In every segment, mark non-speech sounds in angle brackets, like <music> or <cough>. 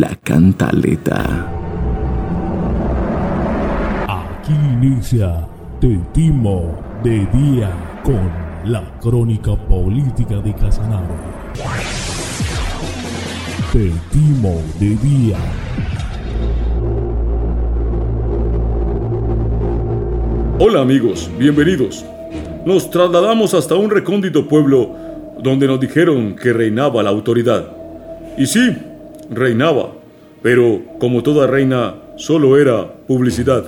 La Cantaleta. Aquí inicia Te Timo de Día con la crónica política de Casanare. Te Timo de Día. Hola amigos, bienvenidos. Nos trasladamos hasta un recóndito pueblo donde nos dijeron que reinaba la autoridad. Y sí, reinaba, pero como toda reina, solo era publicidad.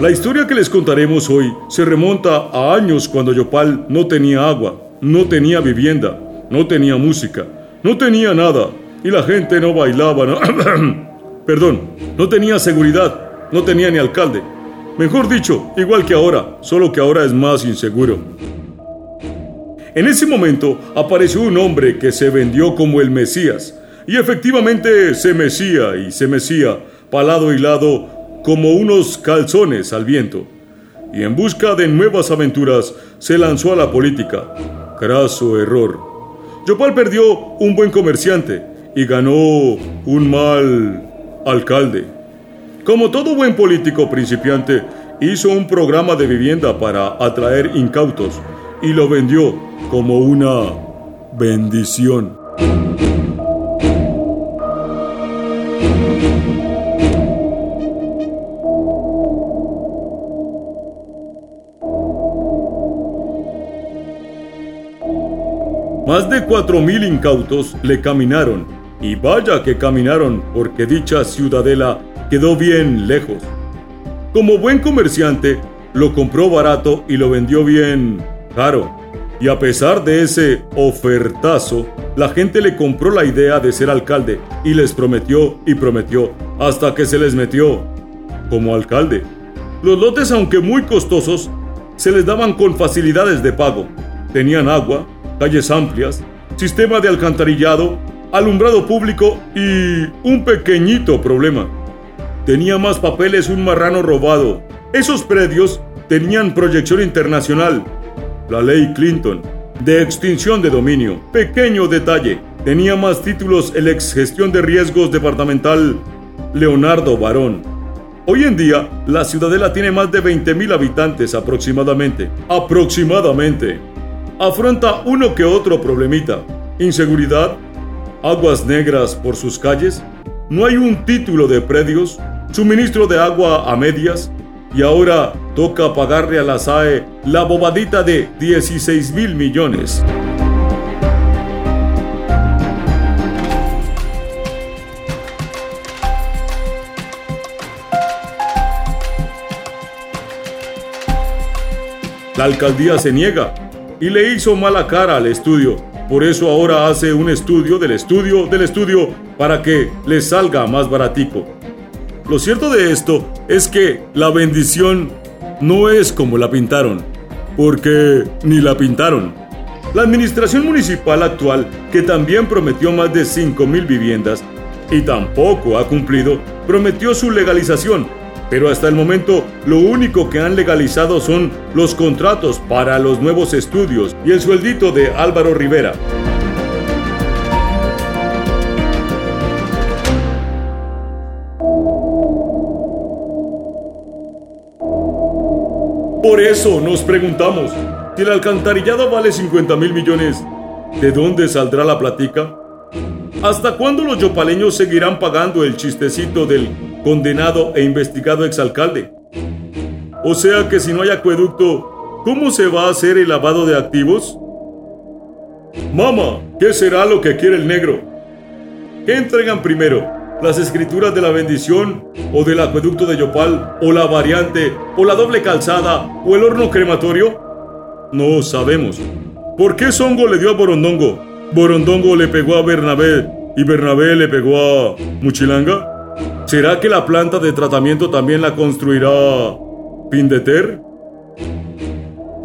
La historia que les contaremos hoy se remonta a años cuando Yopal no tenía agua, no tenía vivienda, no tenía música, no tenía nada y la gente no bailaba, ¿no? <coughs> perdón, no tenía seguridad, no tenía ni alcalde. Mejor dicho, igual que ahora, solo que ahora es más inseguro. En ese momento apareció un hombre que se vendió como el Mesías, y efectivamente se mecía y se mecía, palado y lado, como unos calzones al viento. Y en busca de nuevas aventuras se lanzó a la política. Craso error. Yopal perdió un buen comerciante y ganó un mal alcalde. Como todo buen político principiante, hizo un programa de vivienda para atraer incautos y lo vendió como una bendición. Más de cuatro mil incautos le caminaron, y vaya que caminaron porque dicha ciudadela quedó bien lejos. Como buen comerciante, lo compró barato y lo vendió bien caro. Y a pesar de ese ofertazo, la gente le compró la idea de ser alcalde y les prometió y prometió hasta que se les metió como alcalde. Los lotes, aunque muy costosos, se les daban con facilidades de pago. Tenían agua, calles amplias, sistema de alcantarillado, alumbrado público y un pequeñito problema. Tenía más papeles un marrano robado. Esos predios tenían proyección internacional. La ley Clinton, de extinción de dominio. Pequeño detalle. Tenía más títulos el ex gestión de riesgos departamental Leonardo Barón. Hoy en día, la ciudadela tiene más de 20.000 habitantes aproximadamente. Aproximadamente afronta uno que otro problemita. Inseguridad, aguas negras por sus calles, no hay un título de predios, suministro de agua a medias, y ahora toca pagarle a la SAE la bobadita de 16 mil millones. La alcaldía se niega y le hizo mala cara al estudio. Por eso ahora hace un estudio del estudio del estudio para que le salga más baratico. Lo cierto de esto es que la bendición no es como la pintaron, porque ni la pintaron. La administración municipal actual, que también prometió más de 5.000 viviendas y tampoco ha cumplido, prometió su legalización, pero hasta el momento lo único que han legalizado son los contratos para los nuevos estudios y el sueldito de Álvaro Rivera. Por eso nos preguntamos, si el alcantarillado vale 50 mil millones, ¿de dónde saldrá la platica? ¿Hasta cuándo los yopaleños seguirán pagando el chistecito del condenado e investigado exalcalde? O sea que si no hay acueducto, ¿cómo se va a hacer el lavado de activos? Mama, ¿qué será lo que quiere el negro? ¿Qué entregan primero? ¿Las escrituras de la bendición? ¿O del acueducto de Yopal? ¿O la variante? ¿O la doble calzada? ¿O el horno crematorio? No sabemos. ¿Por qué Songo le dio a Borondongo? Borondongo le pegó a Bernabé y Bernabé le pegó a Muchilanga? ¿Será que la planta de tratamiento también la construirá Pindeter?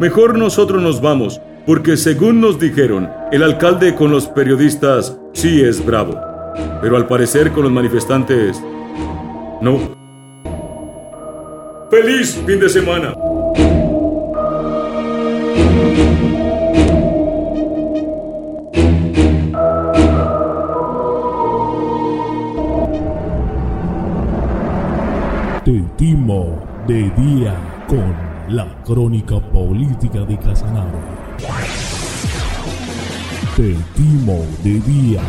Mejor nosotros nos vamos, porque según nos dijeron, el alcalde con los periodistas sí es bravo, pero al parecer con los manifestantes no. ¡Feliz fin de semana! De día con la crónica política de Casanare. Te timo de día